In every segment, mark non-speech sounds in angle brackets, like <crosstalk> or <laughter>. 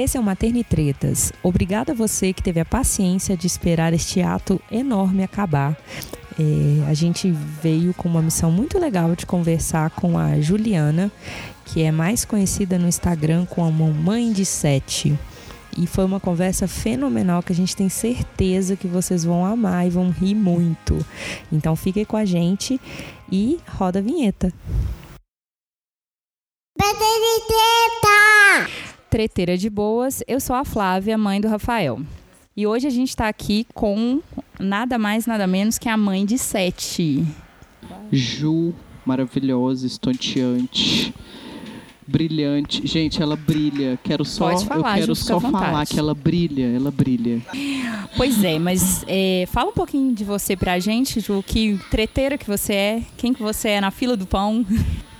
Esse é o Maternitretas. Obrigada a você que teve a paciência de esperar este ato enorme acabar. É, a gente veio com uma missão muito legal de conversar com a Juliana, que é mais conhecida no Instagram como Mãe de Sete. E foi uma conversa fenomenal que a gente tem certeza que vocês vão amar e vão rir muito. Então fiquem com a gente e roda a vinheta. Treteira de boas, eu sou a Flávia, mãe do Rafael. E hoje a gente está aqui com nada mais, nada menos que a mãe de Sete. Ju, maravilhosa, estonteante, brilhante. Gente, ela brilha. Quero só, Pode falar, eu quero só falar que ela brilha, ela brilha. Pois é, mas é, fala um pouquinho de você pra gente, Ju, que treteira que você é, quem que você é na fila do pão.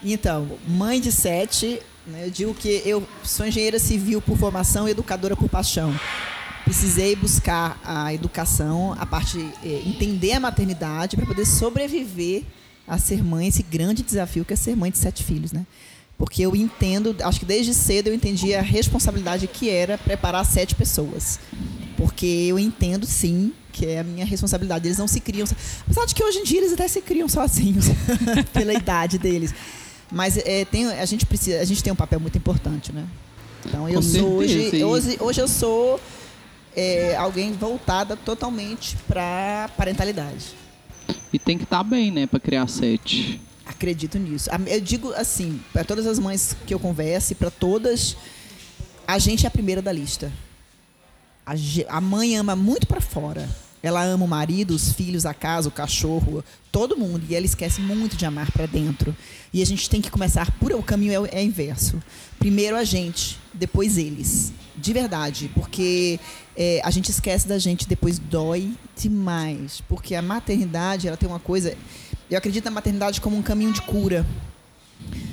Então, mãe de sete, né, eu digo que eu sou engenheira civil por formação e educadora por paixão. Precisei buscar a educação, a parte, eh, entender a maternidade para poder sobreviver a ser mãe, esse grande desafio que é ser mãe de sete filhos, né? Porque eu entendo, acho que desde cedo eu entendi a responsabilidade que era preparar sete pessoas. Porque eu entendo, sim, que é a minha responsabilidade. Eles não se criam. Apesar de que hoje em dia eles até se criam sozinhos, <laughs> pela idade deles. Mas é, tem, a, gente precisa, a gente tem um papel muito importante, né? Então, eu Com sou hoje, certeza, e- hoje. Hoje eu sou é, alguém voltada totalmente para parentalidade. E tem que estar bem, né, pra criar sete. Acredito nisso. Eu digo assim, para todas as mães que eu converso, e para todas, a gente é a primeira da lista. A, a mãe ama muito para fora. Ela ama o marido, os filhos, a casa, o cachorro, todo mundo. E ela esquece muito de amar para dentro. E a gente tem que começar por o caminho é, é inverso. Primeiro a gente, depois eles. De verdade, porque é, a gente esquece da gente, depois dói demais. Porque a maternidade, ela tem uma coisa. Eu acredito na maternidade como um caminho de cura.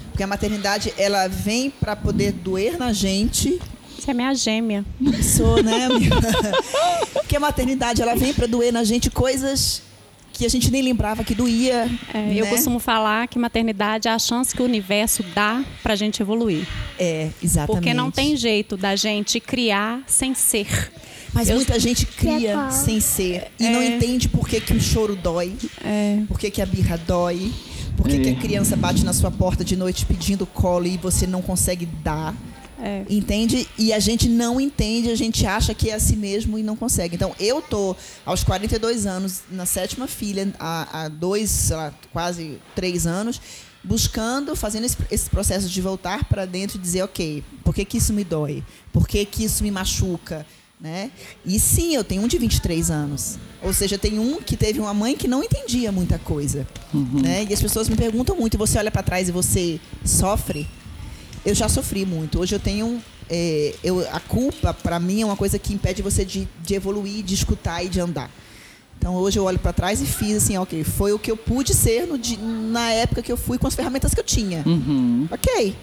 Porque a maternidade, ela vem para poder doer na gente. Você é minha gêmea. Sou, né? <laughs> Porque a maternidade, ela vem para doer na gente coisas que a gente nem lembrava que doía. É, Eu né? costumo falar que maternidade é a chance que o universo dá pra gente evoluir. É, exatamente. Porque não tem jeito da gente criar sem ser. Mas Eu- muita gente cria sem ser. E não É. entende por que, que o choro dói. É, Por que, que a birra dói. Por que, que É. a criança bate na sua porta de noite pedindo colo e você não consegue dar. é. Entende? E a gente não entende, a gente acha que é assim mesmo e não consegue. Então, eu tô aos 42 anos, na sétima filha, há, há dois, sei lá, quase três anos, buscando, fazendo esse, esse processo de voltar para dentro e dizer, ok, por que, que isso me dói? Por que, que isso me machuca? Né? E sim, eu tenho um de 23 anos. Ou seja, tem um que teve uma mãe que não entendia muita coisa. Né? E as pessoas me perguntam muito, você olha para trás e você sofre? Eu já sofri muito. Hoje eu tenho. é, eu, a culpa, para mim, é uma coisa que impede você de, de evoluir, de escutar e de andar. Então hoje eu olho para trás e fiz assim, ok, foi o que eu pude ser no, na época que eu fui com as ferramentas que eu tinha. Uhum. Ok,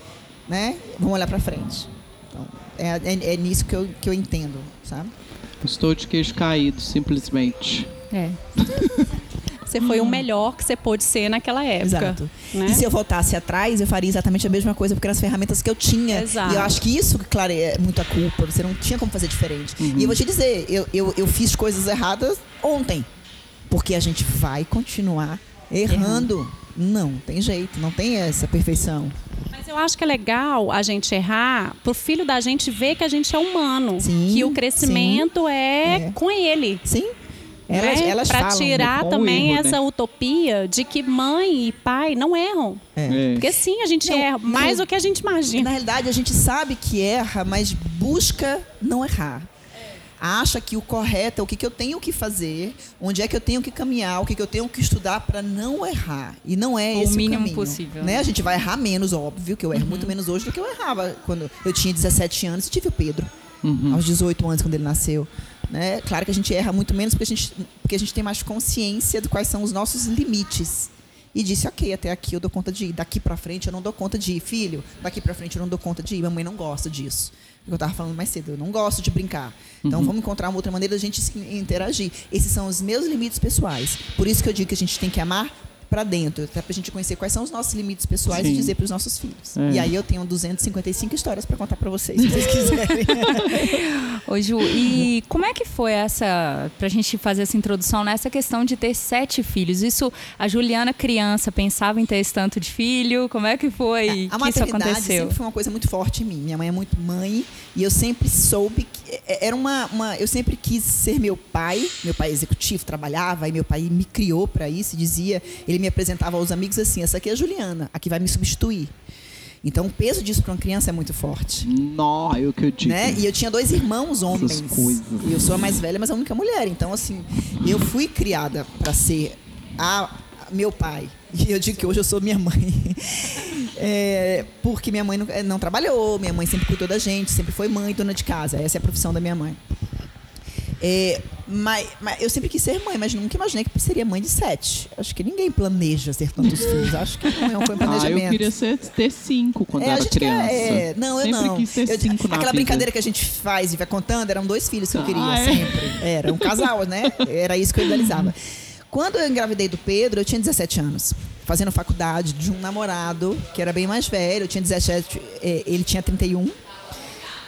né? Vamos olhar para frente. É, é, é nisso que eu, que eu entendo, sabe? Estou de queijo caído, simplesmente. É. <laughs> Você foi o melhor que você pôde ser naquela época. Exato. né? E se eu voltasse atrás, eu faria exatamente a mesma coisa, porque eram as ferramentas que eu tinha. Exato. E eu acho que isso, claro, é muita culpa. Você não tinha como fazer diferente. E eu vou te dizer, eu, eu, eu fiz coisas erradas ontem. Porque a gente vai continuar errando. Não, tem jeito, não tem essa perfeição. Eu acho que é legal a gente errar pro filho da gente ver que a gente é humano. Sim, que o crescimento é, É. com ele. Sim? Elas, né? elas pra falam. né? tirar também erro, essa né? utopia de que mãe e pai não erram. É. É. Porque sim, a gente Não, erra não. mais do que a gente E, na imagina. realidade, a gente sabe que erra, mas busca não errar. Acha que o correto é o que, que eu tenho que fazer, onde é que eu tenho que caminhar, o que, que eu tenho que estudar para não errar. E não é O esse mínimo o caminho. possível, Né? né? A gente vai errar menos, óbvio, que eu erro muito menos hoje do que eu errava quando eu tinha 17 anos e tive o Pedro, Uhum. aos 18 anos, quando ele nasceu. Né? Claro que a gente erra muito menos porque a gente, porque a gente tem mais consciência de quais são os nossos limites. E disse, ok, até aqui eu dou conta de ir. Daqui pra frente eu não dou conta de ir. Filho, daqui pra frente eu não dou conta de ir. Mamãe não gosta disso. Eu estava falando mais cedo, eu não gosto de brincar. Então Uhum. vamos encontrar uma outra maneira da gente interagir. Esses são os meus limites pessoais. Por isso que eu digo que a gente tem que amar para dentro, até pra gente conhecer quais são os nossos limites pessoais Sim. e dizer para os nossos filhos. É. E aí eu tenho 255 histórias para contar para vocês, se vocês quiserem. <laughs> Ô Ju, e como é que foi essa, pra gente fazer essa introdução nessa questão de ter sete filhos? Isso, a Juliana criança pensava em ter esse tanto de filho? Como é que foi a que isso aconteceu? sempre foi uma coisa muito forte em mim. Minha mãe é muito mãe e eu sempre soube que é- era uma, uma- eu sempre quis ser meu pai. Meu pai é executivo trabalhava e meu pai me criou para isso. Dizia, ele me apresentava aos amigos assim: essa aqui é a Juliana, a que vai me substituir. Então o peso disso para uma criança é muito forte. Nó, eu que eu digo. Né? E eu tinha dois irmãos homens. E eu sou a mais velha, mas a única mulher. Então, assim, eu fui criada para ser a, a- meu pai. <laughs> E eu digo que hoje eu sou minha mãe. <laughs> É, porque minha mãe não, eh, não trabalhou, minha mãe sempre cuidou da gente, sempre foi mãe, dona de casa. Essa é a profissão da minha mãe. É, mas, mas eu sempre quis ser mãe, mas nunca imaginei que seria mãe de sete. Acho que ninguém planeja ser tantos <laughs> filhos. Acho que não foi um Ah, planejamento. eu queria ser, ter cinco quando É, a era criança. é, não, eu Sempre não. quis ter Eu- cinco aquela vida. brincadeira que a gente faz e vai contando, eram dois filhos que eu queria, Ah, é? sempre. Era um casal, né? Era isso que eu idealizava. <laughs> Quando eu engravidei do Pedro, eu tinha 17 anos. Fazendo faculdade de um namorado que era bem mais velho. Eu tinha 17, eh, ele tinha 31.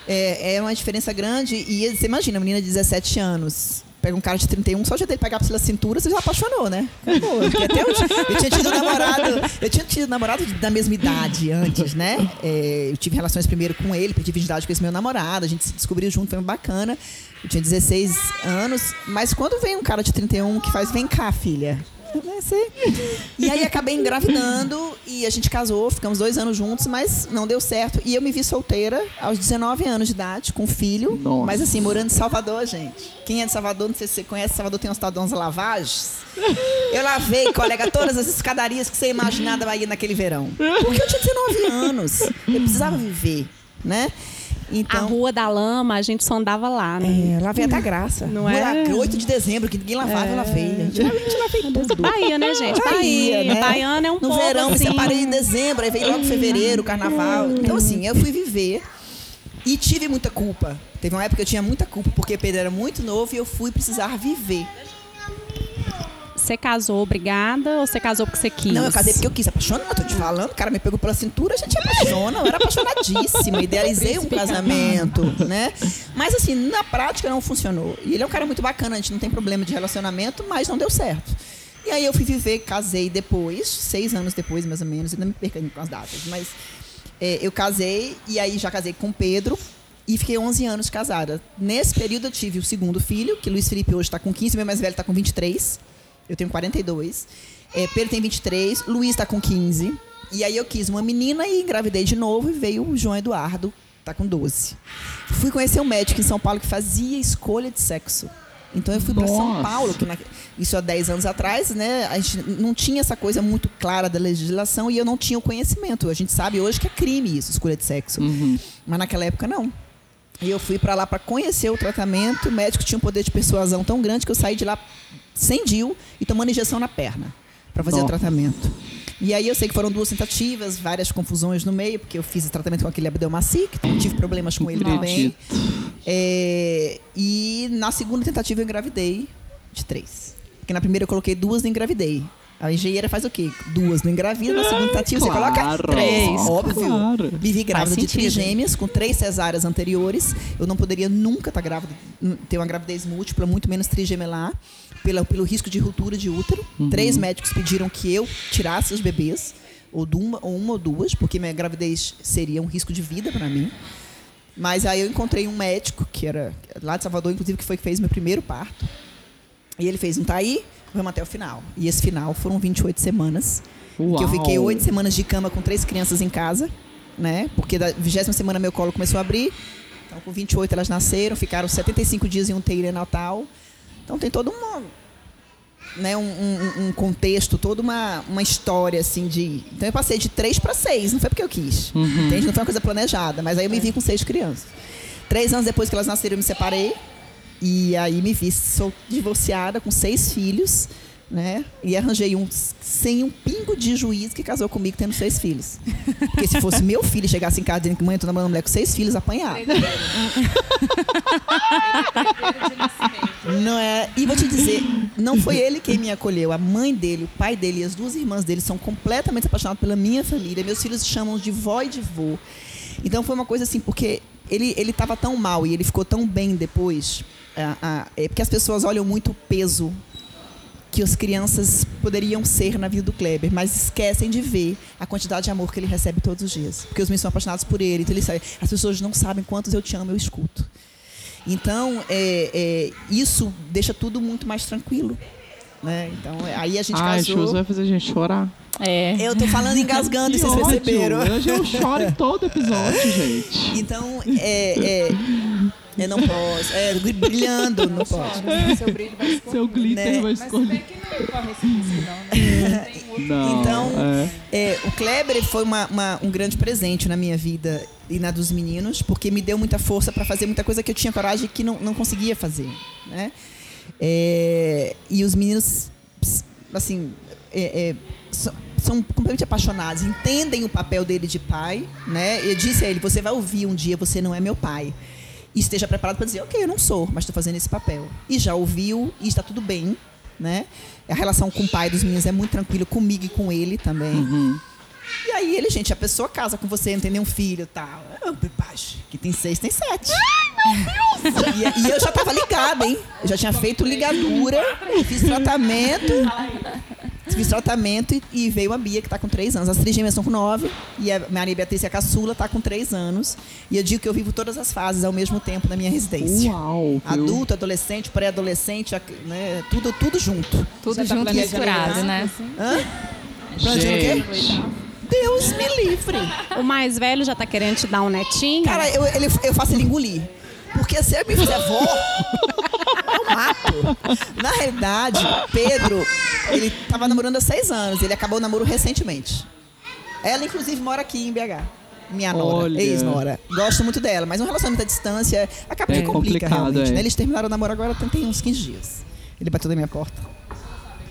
É, é uma diferença grande. E você imagina, a menina de 17 anos. Pega um cara de 31, só o jeito dele pegar pela cintura, você já apaixonou, né? Acabou. Até hoje, eu tinha tido namorado, eu tinha tido namorado da mesma idade antes, né? É, eu tive relações primeiro com ele, perdi virgindade com esse meu namorado, a gente se descobriu junto, foi bacana. Eu tinha 16 anos, mas quando vem um cara de 31 que faz, vem cá, filha. <laughs> Né, sei. E aí acabei engravidando e a gente casou, ficamos dois anos juntos, mas não deu certo. E eu me vi solteira aos 19 anos de idade, com filho. Nossa. Mas assim, morando em Salvador, gente. Quem é de Salvador, não sei se você conhece, Salvador tem uns tal de umas lavagens. Eu lavei, colega, todas as escadarias que você imaginar da Bahia naquele verão. Porque eu tinha 19 anos. Eu precisava viver, né? A Então. Rua da Lama, a gente só andava lá, né? É, lavei até a graça. Não é? da- 8 de dezembro, que ninguém lavava, eu lavei. A gente, a gente lavei tudo. Bahia, né, gente? Bahia. né? Baiana é um No povo verão, me assim. separei em dezembro, aí veio logo fevereiro, carnaval. Então, assim, eu fui viver e tive muita culpa. Teve uma época que eu tinha muita culpa, porque Pedro era muito novo e eu fui precisar viver. Você casou obrigada ou você casou porque você quis? Não, eu casei porque eu quis. Apaixonada, tô te falando. O cara me pegou pela cintura, a gente apaixona. Eu era apaixonadíssima. <laughs> Idealizei um casamento, né? Mas, assim, na prática não funcionou. E ele é um cara muito bacana, a gente não tem problema de relacionamento, mas não deu certo. E aí eu fui viver, casei depois, seis anos depois, mais ou menos. Ainda me perco com as datas. Mas é, eu casei, e aí já casei com o Pedro. E fiquei 11 anos casada. Nesse período eu tive o segundo filho, que Luiz Felipe hoje está com 15, meu mais velho está com 23. Eu tenho 42. É, Pedro tem 23, Luiz está com 15. E aí eu quis uma menina e engravidei de novo e veio o João Eduardo, tá com 12. Fui conhecer um médico em São Paulo que fazia escolha de sexo. Então eu fui para São. Paulo, que na- isso há 10 anos atrás, né? A gente não tinha essa coisa muito clara da legislação e eu não tinha o conhecimento. A gente sabe hoje que é crime isso, escolha de sexo. Uhum. Mas naquela época não. E eu fui para lá para conhecer o tratamento. O médico tinha um poder de persuasão tão grande que eu saí de lá sem DIL e tomando injeção na perna para fazer o Nossa. tratamento. E aí eu sei que foram duas tentativas, várias confusões no meio, porque eu fiz o tratamento com aquele abdelmacic, tive problemas com ele também. É, e na segunda tentativa eu engravidei de três. Porque na primeira eu coloquei duas e engravidei. A engenheira faz o quê? Duas não engravida, na segunda tentativa você claro. coloca três. Óbvio. Claro. Me vi grávida de trigêmeas, com três cesáreas anteriores. Eu não poderia nunca estar grávida, n- ter uma gravidez múltipla, muito menos trigemelar, pela, pelo risco de ruptura de útero. Três médicos pediram que eu tirasse os bebês, ou, uma, ou uma ou duas, porque minha gravidez seria um risco de vida para mim. Mas aí eu encontrei um médico, que era lá de Salvador, inclusive, que foi que fez meu primeiro parto. E ele fez um tá aí, vamos até o final. E esse final foram 28 semanas. Uau. Que eu fiquei oito semanas de cama com três crianças em casa, né? Porque da vigésima semana meu colo começou a abrir. Então, com 28 elas nasceram, ficaram 75 dias em UTI natal. Então, tem todo uma, né, um, um- um contexto, toda uma, uma história, assim, de... Então, eu passei de três para seis, não foi porque eu quis. Entende? Não foi uma coisa planejada, mas aí eu me vi com seis crianças. Três anos depois que elas nasceram, eu me separei. E aí me vi sou divorciada com seis filhos, né? E arranjei um sem um pingo de juízo que casou comigo tendo seis filhos. Porque se fosse meu filho chegasse em casa dizendo que mãe, eu tô namorando mulher com seis filhos, apanhar. Não é. E vou te dizer, não foi ele quem me acolheu. A mãe dele, o pai dele e as duas irmãs dele são completamente apaixonados pela minha família. Meus filhos chamam de vó e de vô. Então foi uma coisa assim, porque ele ele estava tão mal e ele ficou tão bem depois. ah, é porque as pessoas olham muito o peso que as crianças poderiam ser na vida do Kleber, mas esquecem de ver a quantidade de amor que ele recebe todos os dias. Porque os meninos são apaixonados por ele, então ele sabe, as pessoas não sabem quantos eu te amo, eu escuto. Então, é, é, isso deixa tudo muito mais tranquilo. Né? Então, é, aí a gente Ai, casou. Chus vai fazer a gente chorar. É. Eu tô falando engasgando, vocês <laughs> ódio. perceberam. Hoje eu choro em todo episódio, gente. Então, é, é, eu não posso. É, brilhando, não posso. Seu brilho vai Seu glitter Né? vai escorrer. que não corre esse risco, não, né? <laughs> Não, Então, é. É, o Kleber foi uma- uma- um grande presente na minha vida e na dos meninos, porque me deu muita força para fazer muita coisa que eu tinha coragem que não, não conseguia fazer. Né? É, e os meninos, assim, é, é, são, completamente apaixonados, entendem o papel dele de pai. Né? Eu disse a ele: você vai ouvir um dia, você não é meu pai. E esteja preparado para dizer: ok, eu não sou, mas estou fazendo esse papel. E já ouviu, e está tudo bem. Né? A relação com o pai dos meninos é muito tranquila, comigo e com ele também. Uhum. E aí ele, gente, a pessoa casa com você, não tem nenhum filho e tal. Ah, Baixo, que tem seis, tem sete. Ai, meu Deus! <laughs> E, e eu já tava ligada, hein? Eu já tinha feito ligadura, fiz tratamento. Fiz tratamento e, e veio a Bia, que tá com três anos. As três gêmeas estão com nove. E a Maria Beatriz, a caçula, tá com três anos. E eu digo que eu vivo todas as fases ao mesmo tempo na minha residência. Uau, viu? Adulto, adolescente, pré-adolescente, né? Tudo, tudo junto. Tudo Você tá junto e planejando misturado, né? Hã? Planejando o quê? Deus me livre. O mais velho já tá querendo te dar um netinho. Cara, eu, ele- eu faço ele engolir. Porque se ele me fizer vó, eu mato. Na realidade, Pedro, ele tava namorando há seis anos. Ele acabou o namoro recentemente. Ela, inclusive, mora aqui em BH. Minha nora, ex-nora. Gosto muito dela, mas um relacionamento à distância acaba É que complica realmente. é. né? Eles terminaram o namoro agora tem, uns 15 dias. Ele bateu na minha porta.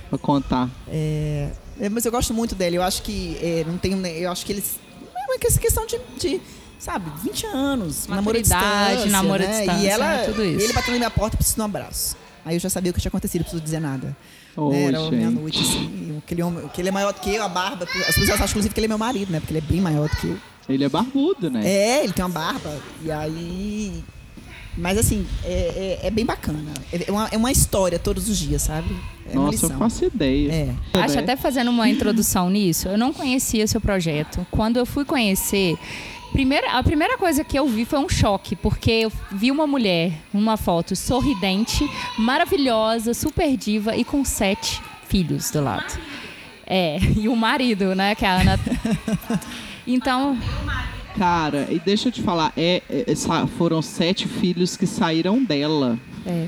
Vou contar. É, é, mas eu gosto muito dele. Eu acho que é, não tem. Eu acho que eles. É uma questão de. de, sabe, 20 anos. namoro à distância, namoro à né? distância, E ela. né? Tudo isso. e ele bateu na minha porta e precisou de um abraço. Aí eu já sabia o que tinha acontecido, não preciso dizer nada. Ô, né? Era meia-noite, assim. Aquele homem, que ele é maior do que eu, a barba. As pessoas acham, inclusive, que ele é meu marido, né? Porque ele é bem maior do que eu. Ele é barbudo, né? É, ele tem uma barba. E aí. Mas assim, é, é- é bem bacana. É uma, é uma história todos os dias, sabe? É uma Nossa, eu faço ideia. É. Acho até fazendo uma introdução nisso, eu não conhecia seu projeto. Quando eu fui conhecer, primeira, a primeira coisa que eu vi foi um choque, porque eu vi uma mulher, uma foto sorridente, maravilhosa, super diva e com sete filhos do lado. É, <laughs> e o marido, né, que é a Ana. <laughs> Então, Cara, e deixa eu te falar, é, é, foram sete filhos que saíram dela. É.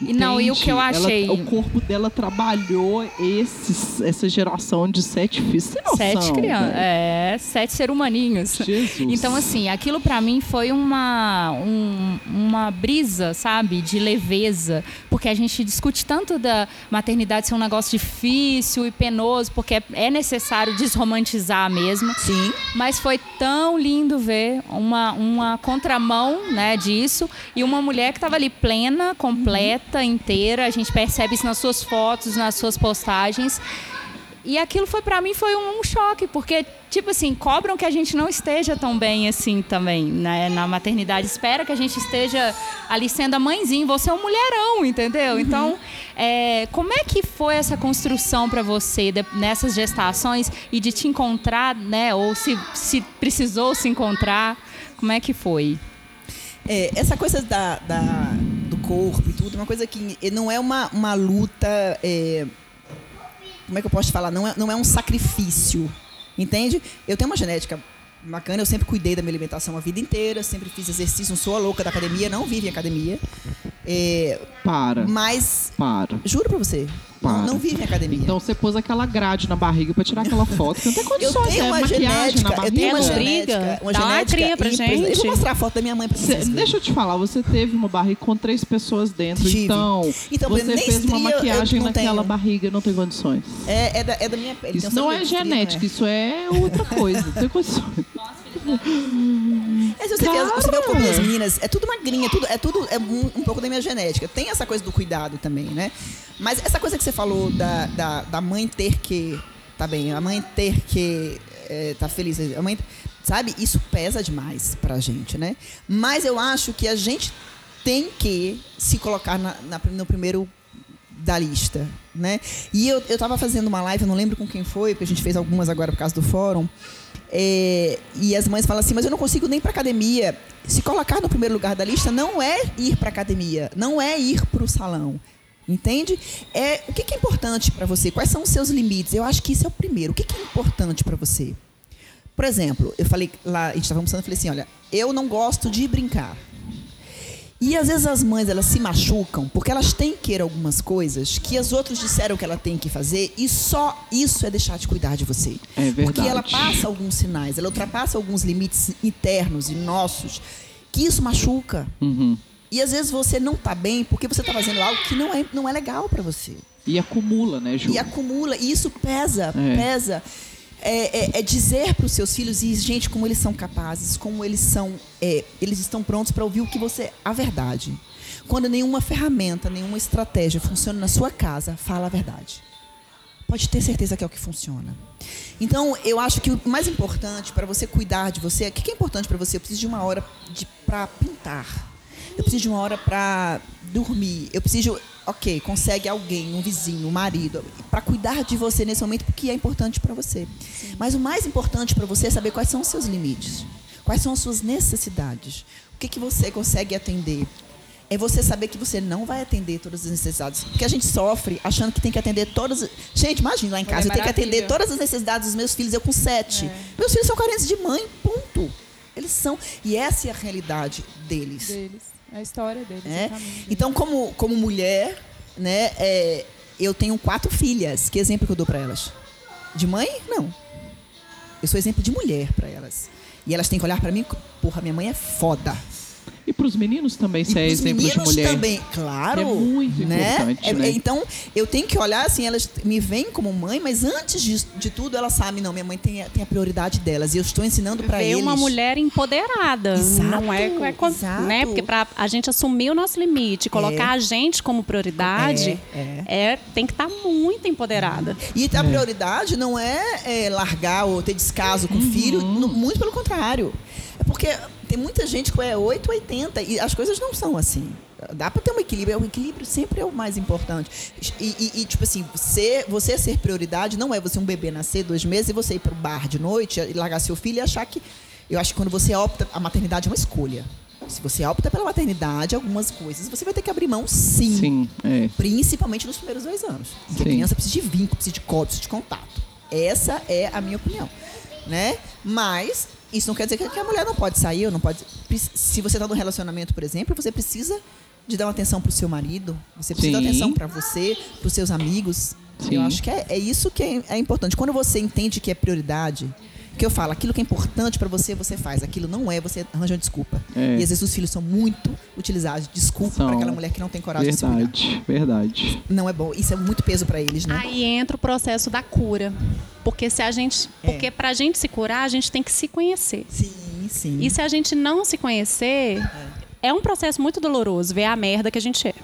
E não, e o que eu Entende? Ela- achei. o corpo dela trabalhou esses, essa geração de sete filhos. Sete crianças. velho? É, sete ser humaninhos. Jesus. Então, assim, aquilo pra mim foi uma, um- uma brisa, sabe? De leveza. Porque a gente discute tanto da maternidade ser um negócio difícil e penoso, porque é, é necessário desromantizar mesmo. Sim. Mas foi tão lindo ver uma, uma contramão né, disso e uma mulher que estava ali plena, completa, inteira. A gente percebe isso nas suas fotos, nas suas postagens. E aquilo foi para mim foi um, um choque, porque tipo assim, cobram que a gente não esteja tão bem assim também, né, na maternidade. Espera que a gente esteja ali sendo a mãezinha, você é um mulherão, entendeu? Então, é, como é que foi essa construção para você de- nessas gestações e de te encontrar, né, ou se, se precisou se encontrar, como é que foi? É, essa coisa da, da- corpo e tudo, é uma coisa que não é uma, uma luta. é, como é que eu posso falar? Não é, não é um sacrifício. Entende? Eu tenho uma genética bacana, eu sempre cuidei da minha alimentação a vida inteira, sempre fiz exercício, não sou a louca da academia, não vivo em academia. É, Para, mas, para. juro pra você, não, Para. não vive em academia. Então você pôs aquela grade na barriga pra tirar aquela foto. Que não tem <laughs> eu condições, tenho é uma maquiagem genética, na eu barriga. tenho uma É genética, uma Dá uma genética cria pra impressionante. Eu gente. vou mostrar a foto da minha mãe pra Cê- vocês. deixa eu te falar, você teve uma barriga com três pessoas dentro, Tive. então, Então, você fez uma estria eu maquiagem não naquela tenho. barriga, não tem condições. É, é, da, é da minha pele. Isso Então, não é estria, genética, não isso é outra coisa, não tem condições. <laughs> É, se você, vê, você vê o corpo das meninas, é tudo magrinha, é tudo, é tudo é um, um pouco da minha genética. Tem essa coisa do cuidado também, né? Mas essa coisa que você falou da, da, da mãe ter que. Tá bem, a mãe ter que. É, tá feliz. A mãe, sabe? Isso pesa demais pra gente, né? Mas eu acho que a gente tem que se colocar na, na- no primeiro da lista, né? E eu, eu tava fazendo uma live, eu não lembro com quem foi, porque a gente fez algumas agora por causa do fórum. É, e as mães falam assim, mas eu não consigo nem para academia. Se colocar no primeiro lugar da lista não é ir para academia, não é ir para o salão. Entende? É, o que, que é importante para você? Quais são os seus limites? Eu acho que isso é o primeiro. O que, que é importante para você? Por exemplo, eu falei lá, a gente estava almoçando, eu falei assim, olha, eu não gosto de brincar. E às vezes as mães elas se machucam porque elas têm que querer algumas coisas que as outras disseram que ela tem que fazer e só isso é deixar de cuidar de você. É Porque ela verdade. passa alguns sinais, ela ultrapassa alguns limites internos e nossos que isso machuca. Uhum. E às vezes você não tá bem porque você tá fazendo algo que não é, não é legal para você. E acumula, né, Ju? E acumula, e isso pesa, É. pesa. É, é- é dizer para os seus filhos, e gente, como eles são capazes, como eles são, é, eles estão prontos para ouvir o que você, a verdade. Quando nenhuma ferramenta, nenhuma estratégia funciona na sua casa, fala a verdade. Pode ter certeza que é o que funciona. Então, eu acho que o mais importante para você cuidar de você, o que é importante para você? Eu preciso de uma hora para pintar. Eu preciso de uma hora para dormir. Eu preciso, ok, consegue alguém, um vizinho, um marido, para cuidar de você nesse momento, porque é importante para você. Mas o mais importante para você é saber quais são os seus limites, quais são as suas necessidades, o que, que você consegue atender. É você saber que você não vai atender todas as necessidades. Porque a gente sofre achando que tem que atender todas. Gente, imagina lá em casa, eu tenho que atender todas as necessidades dos meus filhos, eu com sete. Meus filhos são carentes de mãe, ponto. Eles são. E essa é a realidade deles. Deles. É a história deles. né? exatamente. Então, como, como mulher, né, é, eu tenho quatro filhas. Que exemplo que eu dou para elas? De mãe? Não. Eu sou exemplo de mulher para elas. E elas têm que olhar para mim, porra, minha mãe é foda. E pros meninos também, você é exemplo de meninos mulher. também, claro. É muito né? importante, É- né? Então, eu tenho que olhar assim, elas me veem como mãe, mas antes de, de tudo, elas sabem, não, minha mãe tem, a- tem a prioridade delas. E eu estou ensinando para Ver eles. uma mulher empoderada. Exato, não é, é exato. né? Porque para a gente assumir o nosso limite, colocar a gente como prioridade, É, é, tem que estar muito empoderada. E a prioridade não é, é, largar ou ter descaso com o filho, no- muito pelo contrário. É porque tem muita gente que é 8, 80 e as coisas não são assim. Dá para ter um equilíbrio, o equilíbrio sempre é o mais importante. E, e- e, tipo assim, você, você ser prioridade não é você um bebê nascer dois meses e você ir para o bar de noite e largar seu filho e achar que. Eu acho que quando você opta, a maternidade é uma escolha. Se você opta pela maternidade, algumas coisas você vai ter que abrir mão sim. Sim, é. Principalmente nos primeiros dois anos. Porque a Sim. criança precisa de vínculo, precisa de código, precisa de contato. Essa é a minha opinião. Né? Mas isso não quer dizer que a mulher não pode sair, ou não pode. Se você está num relacionamento, por exemplo, você precisa de dar uma atenção para o seu marido, você precisa Sim. dar atenção para você, para os seus amigos. Sim. Eu acho que é, é isso que é, é importante. Quando você entende que é prioridade, que eu falo, aquilo que é importante para você, você faz. Aquilo não é, você arranja uma desculpa. É. E às vezes os filhos são muito utilizados. Desculpa São. para aquela mulher que não tem coragem de se cuidar Verdade, verdade. não é bom. Isso é muito peso para eles, né? Aí entra o processo da cura. Porque se a gente, É. porque pra gente se curar, a gente tem que se conhecer. Sim, sim. E se a gente não se conhecer, é um processo muito doloroso ver a merda que a gente é.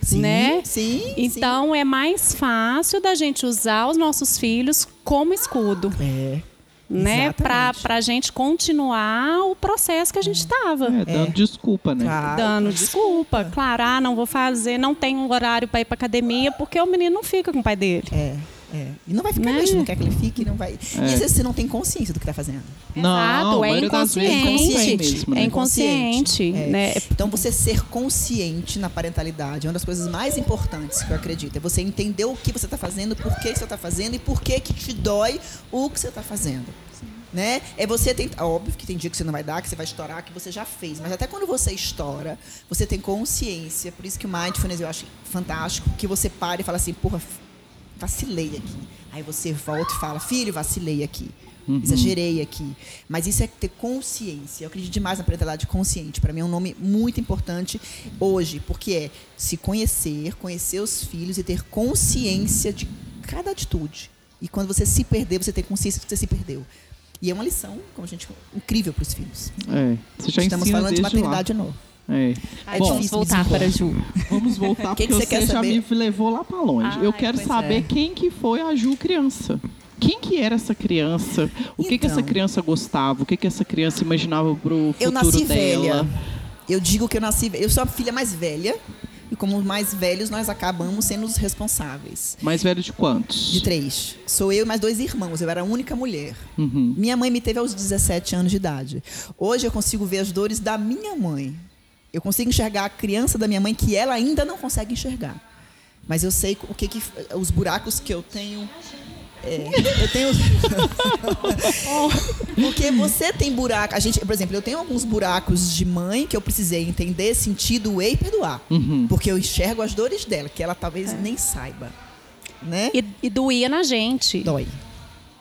sim, né? Sim. Então é mais fácil da gente usar os nossos filhos como escudo, sim. É. né? Pra, Exatamente. pra gente continuar o processo que a gente estava. É, dando desculpa, né? Claro. Dando desculpa. Claro, ah, não vou fazer, não tenho um horário para ir para academia, porque o menino não fica com o pai dele. É, é. E não vai ficar Né? mesmo, não quer que ele fique, não vai. E às vezes você não tem consciência do que tá fazendo. Não, Exato, é inconsciente. mesmo, né? É inconsciente, É. né? Então você ser consciente na parentalidade é uma das coisas mais importantes que eu acredito. É você entender o que você está fazendo, por que você está fazendo e por que que te dói o que você está fazendo. Né? É você tem, óbvio que tem dia que você não vai dar, que você vai estourar, que você já fez, mas até quando você estoura, você tem consciência. Por isso que o mindfulness eu acho fantástico, que você para e fala assim, porra, vacilei aqui. Aí você volta e fala, filho, vacilei aqui. Exagerei aqui. Mas isso é ter consciência. Eu acredito demais na parentalidade consciente. Para mim é um nome muito importante hoje, porque é se conhecer, conhecer os filhos e ter consciência de cada atitude. E quando você se perder, você ter consciência de que você se perdeu. E é uma lição, como a gente, incrível para os filhos. É, você já Estamos falando de maternidade de novo. É. Aí Bom, vamos difícil voltar para a Ju. Vamos voltar <laughs> Que que porque você quer já saber? me levou lá para longe. Eu Ai, quero saber é. quem que foi a Ju criança. Quem que era essa criança? O que que Então. essa criança gostava? O que que essa criança imaginava pro futuro Eu nasci dela? velha. Eu digo que eu nasci. Eu sou a filha mais velha. E como os mais velhos, nós acabamos sendo os responsáveis. Mais velho de quantos? De três. Sou eu e mais dois irmãos. Eu era a única mulher. Uhum. Minha mãe me teve aos 17 anos de idade. Hoje eu consigo ver as dores da minha mãe. Eu consigo enxergar a criança da minha mãe que ela ainda não consegue enxergar. Mas eu sei o que, que os buracos que eu tenho. é, eu tenho. <laughs> Porque você tem buraco. A gente, por exemplo, eu tenho alguns buracos de mãe que eu precisei entender, sentir, doer e perdoar. Uhum. Porque eu enxergo as dores dela, que ela talvez nem saiba. Né? E, e doía na gente, Dói.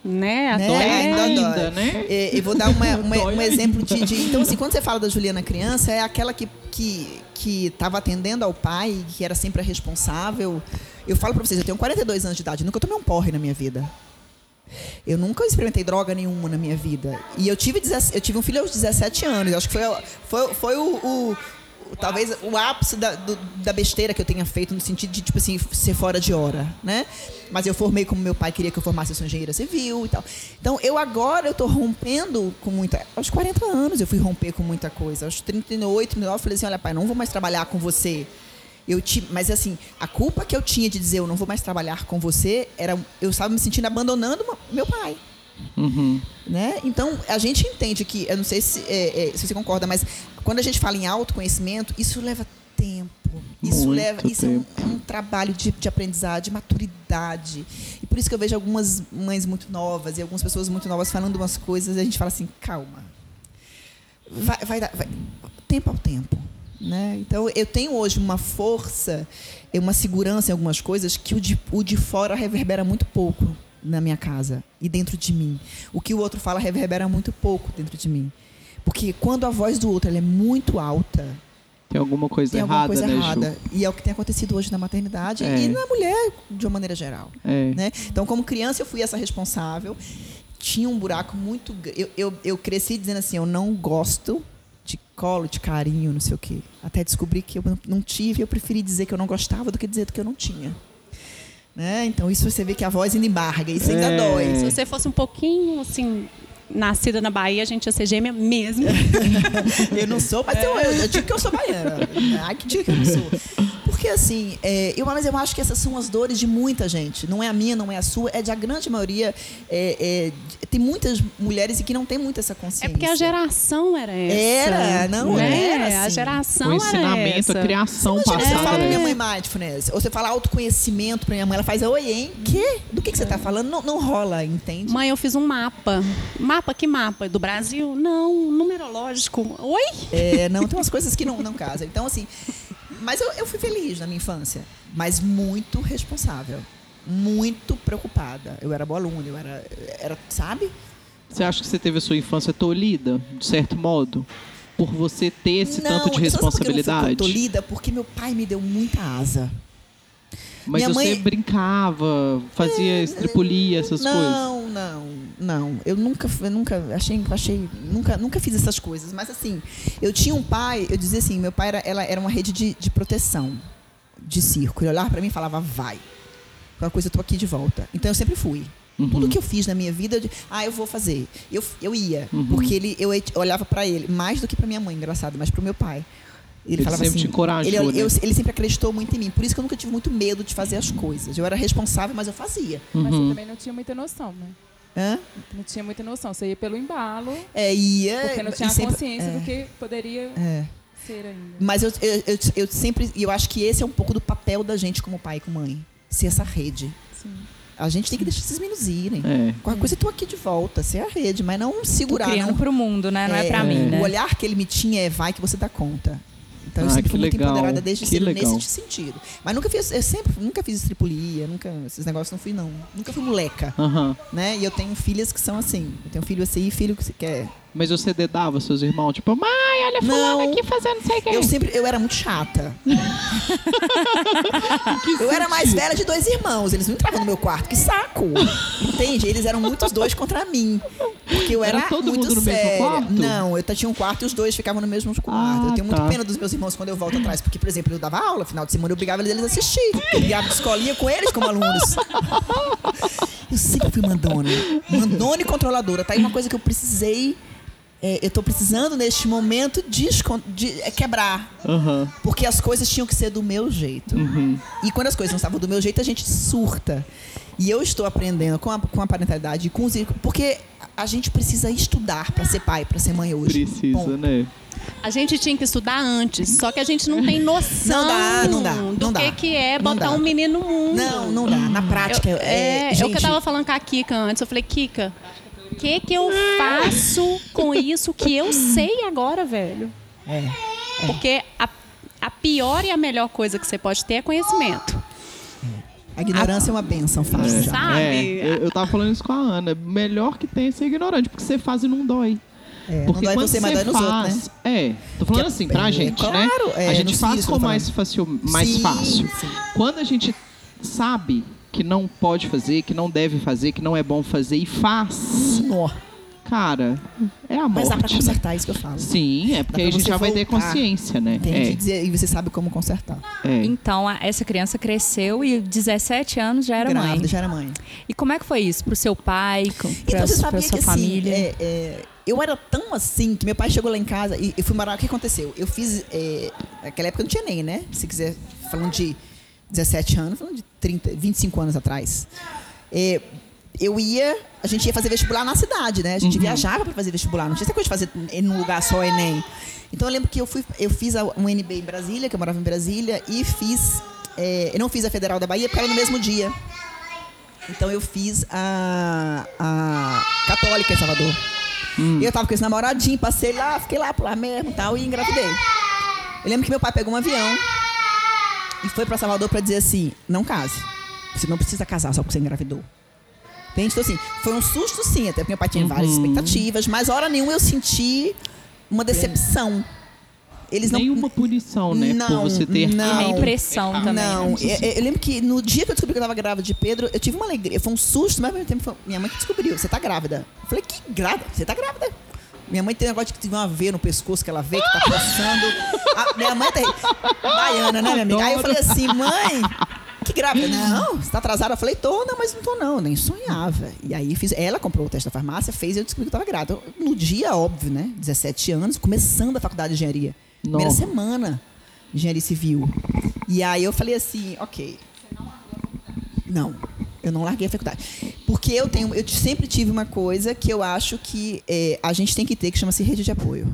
Né? Né? Até- Ainda ainda, dói. né? Eu vou dar uma- <laughs> uma- um ainda. exemplo de, de- Então, assim, <laughs> quando você fala da Juliana criança, é aquela que que que estava atendendo ao pai, que era sempre a responsável. Eu falo pra vocês, eu tenho 42 anos de idade, nunca tomei um porre na minha vida. Eu nunca experimentei droga nenhuma na minha vida. E eu tive, 17 eu tive um filho aos 17 anos. Eu acho que foi, foi, foi o- o- talvez o ápice da, do- da besteira que eu tenha feito no sentido de, tipo assim, ser fora de hora, né? Mas eu formei como meu pai queria que eu formasse, eu sou engenheira civil e tal. Então, eu agora, eu tô rompendo com muita... Aos 40 anos eu fui romper com muita coisa. Aos 38, 39, eu falei assim, olha pai, não vou mais trabalhar com você. Eu ti, mas assim, a culpa que eu tinha de dizer eu não vou mais trabalhar com você era eu estava me sentindo abandonando meu pai, Uhum. né? Então a gente entende que eu não sei se, é, é, se você concorda, mas quando a gente fala em autoconhecimento, isso leva tempo. Isso Muito leva, isso é um, é um trabalho de, de aprendizado, de maturidade. E por isso que eu vejo algumas mães muito novas e algumas pessoas muito novas falando umas coisas e a gente fala assim, calma. Vai, vai dar, vai- tempo ao tempo. Né? Então, eu tenho hoje uma força, e uma segurança em algumas coisas que o de, o de fora reverbera muito pouco na minha casa e dentro de mim. O que o outro fala reverbera muito pouco dentro de mim. Porque quando a voz do outro ela é muito alta, Tem alguma coisa tem errada, alguma coisa né, Ju? errada. E é o que tem acontecido hoje na maternidade É. e na mulher de uma maneira geral. É. Né? Então, como criança, eu fui essa responsável. Tinha um buraco muito. Eu, eu, eu cresci dizendo assim: eu não gosto de colo, de carinho, não sei o quê. Até descobri que eu não- não tive, eu preferi dizer que eu não gostava do que dizer que eu não tinha. Né? Então, isso você vê que a voz ainda embarga, isso ainda É. dói. Se você fosse um pouquinho assim, nascida na Bahia, a gente ia ser gêmea mesmo. <laughs> Eu não sou, mas eu, eu, eu digo que eu sou baiana. Ai, que diga que eu não sou. Porque assim, é, eu, mas eu acho que essas são as dores de muita gente. Não é a minha, não é a sua, é de a grande maioria. é, é, tem muitas mulheres e que não tem muito essa consciência. É porque a geração era essa. Era, não né? era, A assim. geração O era ensinamento, essa. a criação Imagina, você fala pra passada. minha né? mãe mindfulness, ou você fala autoconhecimento pra minha mãe, ela faz, oi, hein? Que? Do que, que você tá falando? Não, não rola, entende? Mãe, eu fiz um mapa. Mapa, que mapa? Do Brasil? Não, numerológico. Oi? É, não, tem umas coisas que não, não casam. Então, assim, mas eu, eu fui feliz na minha infância, mas muito responsável, muito preocupada. Eu era boa aluna, eu era, era sabe? Você acha que você teve a sua infância tolhida, de certo modo? Por você ter esse não, tanto de por que eu não fui responsabilidade? tolhida? Porque meu pai me deu muita asa. Mas Minha você mãe- É, brincava, fazia estripulia, essas coisas? não, não, não. Eu nunca, eu nunca achei, achei, nunca, nunca fiz essas coisas. Mas assim, eu tinha um pai, eu dizia assim, meu pai era, ela era uma rede de, de proteção de circo. Ele olhava pra mim e falava, vai. Qualquer coisa, eu tô aqui de volta. Então eu sempre fui. Uhum. Tudo que eu fiz na minha vida, eu, ah, eu vou fazer. Eu, eu ia, Uhum. porque ele, eu olhava pra ele, mais do que pra minha mãe, engraçado, mas pro meu pai. Ele, Ele falava sempre assim, te encorajou, ele, eu- né? ele sempre acreditou muito em mim. Por isso que eu nunca tive muito medo de fazer as coisas. Eu era responsável, mas eu fazia. Mas Uhum. você também não tinha muita noção, né? Hã? Não tinha muita noção. Você ia pelo embalo, É, ia. porque não tinha sempre- consciência é, do que poderia é. ser ainda. Mas eu, eu, eu, eu sempre. E eu acho que esse é um pouco do papel da gente como pai e como mãe. Ser essa rede. Sim. A gente tem que deixar esses meninos irem. É. Qualquer coisa eu tô aqui de volta, ser a rede, mas não Tô segurar, criando não. pro mundo, né? Não é, pra mim, né? O olhar que ele me tinha é vai que você dá conta. Então eu Ah, sempre fui muito legal, empoderada desde que cedo legal. nesse sentido. Mas nunca fiz, eu sempre nunca fiz estripulia, nunca esses negócios não fui não. Nunca fui moleca, Aham. né? E eu tenho filhas que são assim. Eu tenho filho assim e filho que quer. Mas você dedava seus irmãos, tipo, mãe, olha fulano Não. aqui fazendo não sei o quê. Eu sempre eu era muito chata. <laughs> eu era mais velha de dois irmãos, eles não entravam no meu quarto, que saco. Entende? Eles eram muitos dois contra mim. Porque eu Era era, todo muito mundo no mesmo séria. quarto? Não, eu tinha um quarto e os dois ficavam no mesmo quarto. Ah, eu tenho tá. pena dos meus irmãos quando eu volto atrás, porque, por exemplo, eu dava aula, final de semana eu obrigava eles a assistir. Eu brigava de escolinha com eles como alunos. Eu sempre fui mandona. Mandona e controladora. Tá aí uma coisa que eu precisei. É, eu tô precisando neste momento descon- de, é, quebrar. Aham. Porque as coisas tinham que ser do meu jeito. Uhum. E quando as coisas não estavam do meu jeito, a gente surta. E eu estou aprendendo com a, com a parentalidade, com os, porque a gente precisa estudar para ser pai, para ser mãe hoje. Precisa, Ponto. né? A gente tinha que estudar antes, só que a gente não tem noção Não dá, não dá, do não que, dá. que é Não botar um menino no mundo. Não, não dá. Na prática, Eu, é, é, eu gente, que eu tava falando com a Kika antes, eu falei, Kika, que que eu faço com isso que eu sei agora, velho? é. Porque a, a pior e a melhor coisa que você pode ter é conhecimento. A ignorância é uma benção, fácil já. Sabe? É, eu, eu tava falando isso com a Ana. Melhor que tem é ser ignorante, porque você faz e não dói. É, não Porque dói quando você, mas você dói nos faz, outros, né? É, tô falando Que- assim, pra é, gente, claro, né? é, a gente faz filhos com mais, facil, mais Sim, fácil. sim. Quando a gente sabe que não pode fazer, que não deve fazer, que não é bom fazer e faz, Nó. cara, é a morte. Mas dá pra né? consertar isso que eu falo. Sim, é porque a gente já vai ter consciência, né? Tem É, que dizer, e você sabe como consertar. é. Então, a- essa criança cresceu e 17 anos já era Grávida, mãe. já era mãe. E como é que foi isso? Pro seu pai, com- pra, Então você pra sua que família? assim, é, é, eu era tão assim que meu pai chegou lá em casa e eu fui morar. O que aconteceu? Eu fiz. É, naquela época não tinha nem, né? Se quiser, falando de 17 anos, falando de 30, 25 anos atrás. É, eu ia. A gente ia fazer vestibular na cidade, né? A gente viajava para fazer vestibular. Não tinha essa coisa de fazer em um lugar só Enem. Então eu lembro que eu, fui, eu fiz a- um NB em Brasília, que eu morava em Brasília, e fiz. é, eu não fiz a Federal da Bahia porque era no mesmo dia. Então eu fiz a, a Católica em Salvador. E eu tava com esse namoradinho, passei lá, fiquei lá por lá mesmo e tal, e engravidei. Eu lembro que meu pai pegou um avião e foi pra Salvador pra dizer assim: não case. Você não precisa casar só porque você engravidou. Entende? Então, assim, foi um susto sim, até porque meu pai tinha várias expectativas, mas hora nenhuma eu senti uma decepção. Eles não. Nenhuma punição, né? Não, por você ter. não. Impressão também. Não, né? eu, eu lembro que no dia que eu descobri que eu tava grávida de Pedro, eu tive uma alegria. Foi um susto, mas ao mesmo tempo foi minha mãe que descobriu. Você tá grávida. Eu falei, que grávida? Você tá grávida? Minha mãe tem um negócio de que teve uma veia no pescoço que ela vê que tá coçando. A- minha mãe tem. Baiana, né, minha amiga? Aí eu falei assim, mãe, que grávida? Não, você tá atrasada? Eu falei, tô, não, mas não tô, não, nem sonhava. E aí fiz. Ela comprou o teste da farmácia, fez e eu descobri que eu tava grávida. No dia, óbvio, né? 17 anos, começando a faculdade de engenharia. Primeira Nossa. semana, engenharia civil. E aí eu falei assim, ok. Não, eu não larguei a faculdade. Porque eu tenho, eu sempre tive uma coisa que eu acho que é, a gente tem que ter, que chama-se rede de apoio.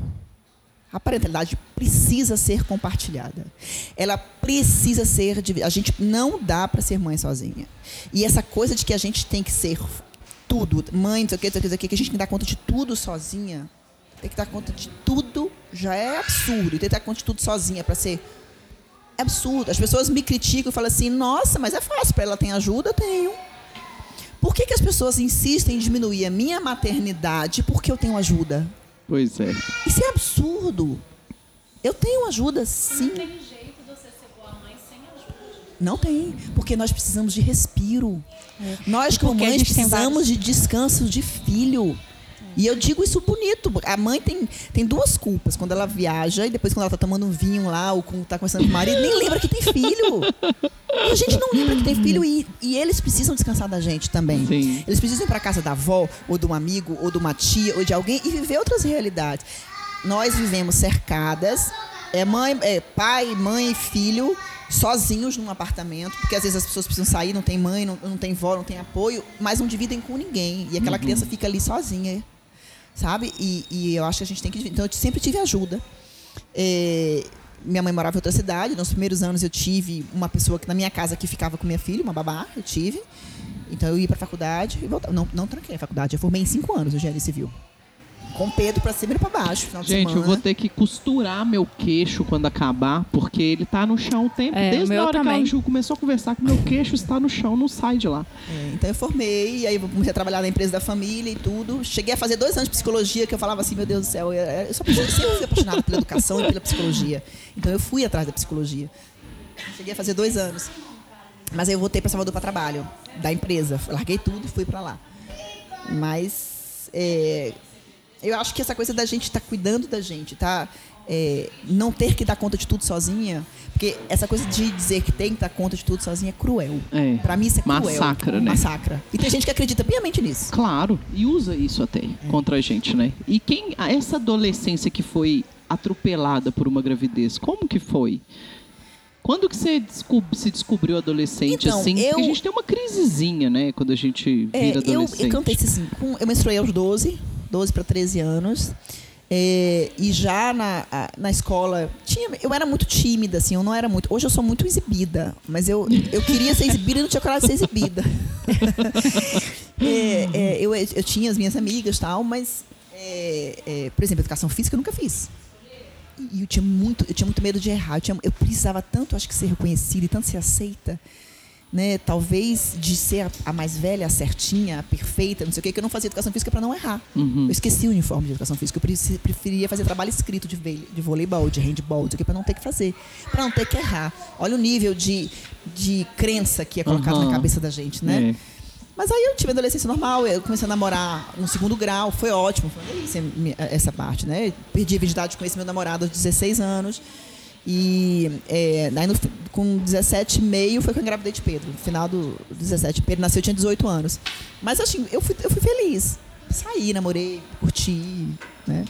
A parentalidade precisa ser compartilhada. Ela precisa ser. A gente não dá para ser mãe sozinha. E essa coisa de que a gente tem que ser tudo, mãe, não sei o que, não sei o que, que a gente tem que dar conta de tudo sozinha. Tem que dar conta de tudo já é absurdo. E tem que dar conta de tudo sozinha para ser é absurdo. As pessoas me criticam e falam assim: nossa, mas é fácil, para ela tem ajuda? Eu Tenho. Por que, que as pessoas insistem em diminuir a minha maternidade porque eu tenho ajuda? Pois é. Isso é absurdo. Eu tenho ajuda, sim. Não tem jeito de você ser boa mãe sem ajuda. Não tem, porque nós precisamos de respiro. Nós, como mães, precisamos de descanso de filho. E eu digo isso bonito. A mãe tem, tem duas culpas. Quando ela viaja e depois quando ela tá tomando um vinho lá ou quando tá conversando com o marido, nem lembra que tem filho. E a gente não lembra que tem filho e, e eles precisam descansar da gente também. Sim. Eles precisam ir para casa da avó, ou de um amigo, ou de uma tia, ou de alguém e viver outras realidades. Nós vivemos cercadas, é mãe, é pai, mãe e filho sozinhos num apartamento, porque às vezes as pessoas precisam sair, não tem mãe, não, não tem vó, não tem apoio, mas não dividem com ninguém e aquela criança fica ali sozinha, sabe? E, e eu acho que a gente tem que. Então eu sempre tive ajuda. É, minha mãe morava em outra cidade. Nos primeiros anos eu tive uma pessoa que na minha casa que ficava com minha filha, uma babá, eu tive. Então eu ia pra faculdade e voltava. Não, não tranquei a faculdade, eu formei em cinco anos no engenharia civil. Com Pedro pra cima e pra baixo, final de Gente, semana. eu vou ter que costurar meu queixo quando acabar, porque ele tá no chão o tempo. É, Desde a hora que também. a Ju começou a conversar que meu queixo está no chão, não sai de lá. É, então eu formei, aí eu comecei a trabalhar na empresa da família e tudo. Cheguei a fazer dois anos de psicologia, que eu falava assim, meu Deus do céu, eu, eu sou sempre fui apaixonada pela educação e pela psicologia. Então eu fui atrás da psicologia. Cheguei a fazer dois anos. Mas aí eu voltei para Salvador para trabalho, da empresa. Larguei tudo e fui para lá. Mas é, eu acho que essa coisa da gente estar cuidando da gente, tá? É, não ter que dar conta de tudo sozinha, porque essa coisa de dizer que tem que dar conta de tudo sozinha é cruel. É. Pra mim isso é cruel. Massacra, né? Massacra. E tem gente que acredita piamente nisso. Claro, e usa isso até contra a gente, né? E quem essa adolescência que foi atropelada por uma gravidez, como que foi? Quando que você descob- se descobriu adolescente Então, assim? eu- Porque a gente tem uma crisezinha, né, quando a gente É, vira eu, adolescente. eu cantei assim, com- eu menstruei aos 12, 12 para 13 anos. É, e já na, na escola, tinha, eu era muito tímida, assim, eu não era muito. Hoje eu sou muito exibida, mas eu, eu queria ser exibida e não tinha coragem de ser exibida. <laughs> É, é, eu, eu tinha as minhas amigas tal, mas, é, é, por exemplo, educação física eu nunca fiz. E eu tinha muito, eu tinha muito medo de errar. Eu, tinha- eu precisava tanto, acho que, ser reconhecida e tanto ser aceita. Né? Talvez de ser a, a mais velha, a certinha, a perfeita, não sei o quê, que eu não fazia educação física para não errar. Uhum. Eu esqueci o uniforme de educação física. Eu preferia fazer trabalho escrito de, de voleibol, de handball, não sei o quê, para não ter que fazer, para não ter que errar. Olha o nível de, de crença que é colocado Aham. na cabeça da gente, né? É. Mas aí eu tive adolescência normal, eu comecei a namorar no segundo grau, foi ótimo, foi essa parte, né? Perdi a virgindade de conhecer meu namorado aos 16 anos. E é, daí no com 17 e meio foi que eu engravidei de Pedro. No final do 17, Pedro nasceu, eu tinha 18 anos. Mas assim, eu fui, eu fui feliz. Saí, namorei, curti, né?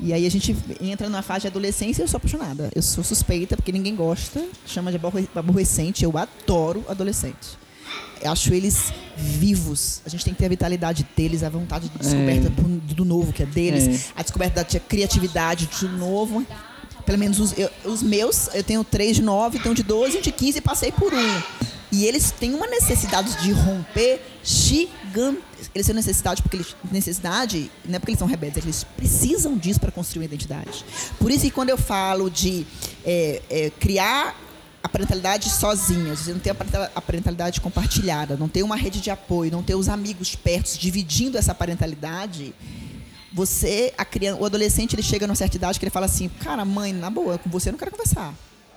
E aí a gente entra numa fase de adolescência e eu sou apaixonada. Eu sou suspeita, porque ninguém gosta, chama de aborre- aborrecente. Eu adoro adolescentes. Eu acho eles vivos. A gente tem que ter a vitalidade deles, a vontade de descoberta do, do novo que é deles, É. a descoberta da criatividade do novo. Pelo menos os, eu- os meus, eu tenho três de 9, tenho de 12 e um de 15 e passei por um. E eles têm uma necessidade de romper gigante. Eles têm necessidade porque eles necessidade não é porque eles são rebeldes, eles precisam disso para construir uma identidade. Por isso que quando eu falo de é, é, criar a parentalidade sozinha, você não tem a parentalidade compartilhada, não tem uma rede de apoio, não tem os amigos perto dividindo essa parentalidade, você, a criança, o adolescente, ele chega numa certa idade que ele fala assim, cara, mãe, na boa, com você eu não quero conversar.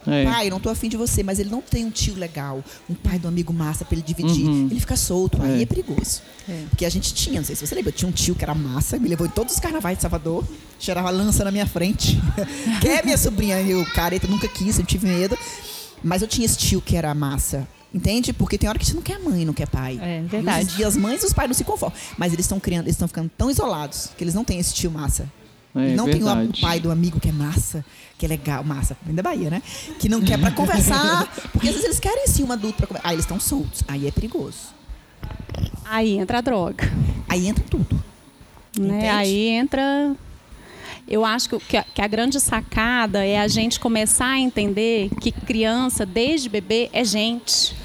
É. Pai, não tô afim de você, mas ele não tem um tio legal, um pai do amigo massa pra ele dividir. Uhum. Ele fica solto, aí É. é perigoso. Porque a gente tinha, não sei se você lembra, tinha um tio que era massa, me levou em todos os carnavais de Salvador, cheirava lança na minha frente. <laughs> Quer minha sobrinha? Eu, careta, nunca quis, eu tive medo. Mas eu tinha esse tio que era massa. Entende? Porque tem hora que você não quer mãe, não quer pai. É, E os- verdade. E, as mães e os pais não se conformam. Mas eles estão criando, eles estão ficando tão isolados que eles não têm esse tio massa. É, não tem o, verdade. o pai do amigo que é massa, que é legal, massa, vem da Bahia, né? Que não quer pra conversar, <laughs> porque às vezes eles querem sim um adulto pra conversar. Aí eles estão soltos, aí é perigoso. Aí entra a droga. Aí entra tudo. né? Aí entra. Eu acho que, a, que a grande sacada é a gente começar a entender que criança, desde bebê, é gente.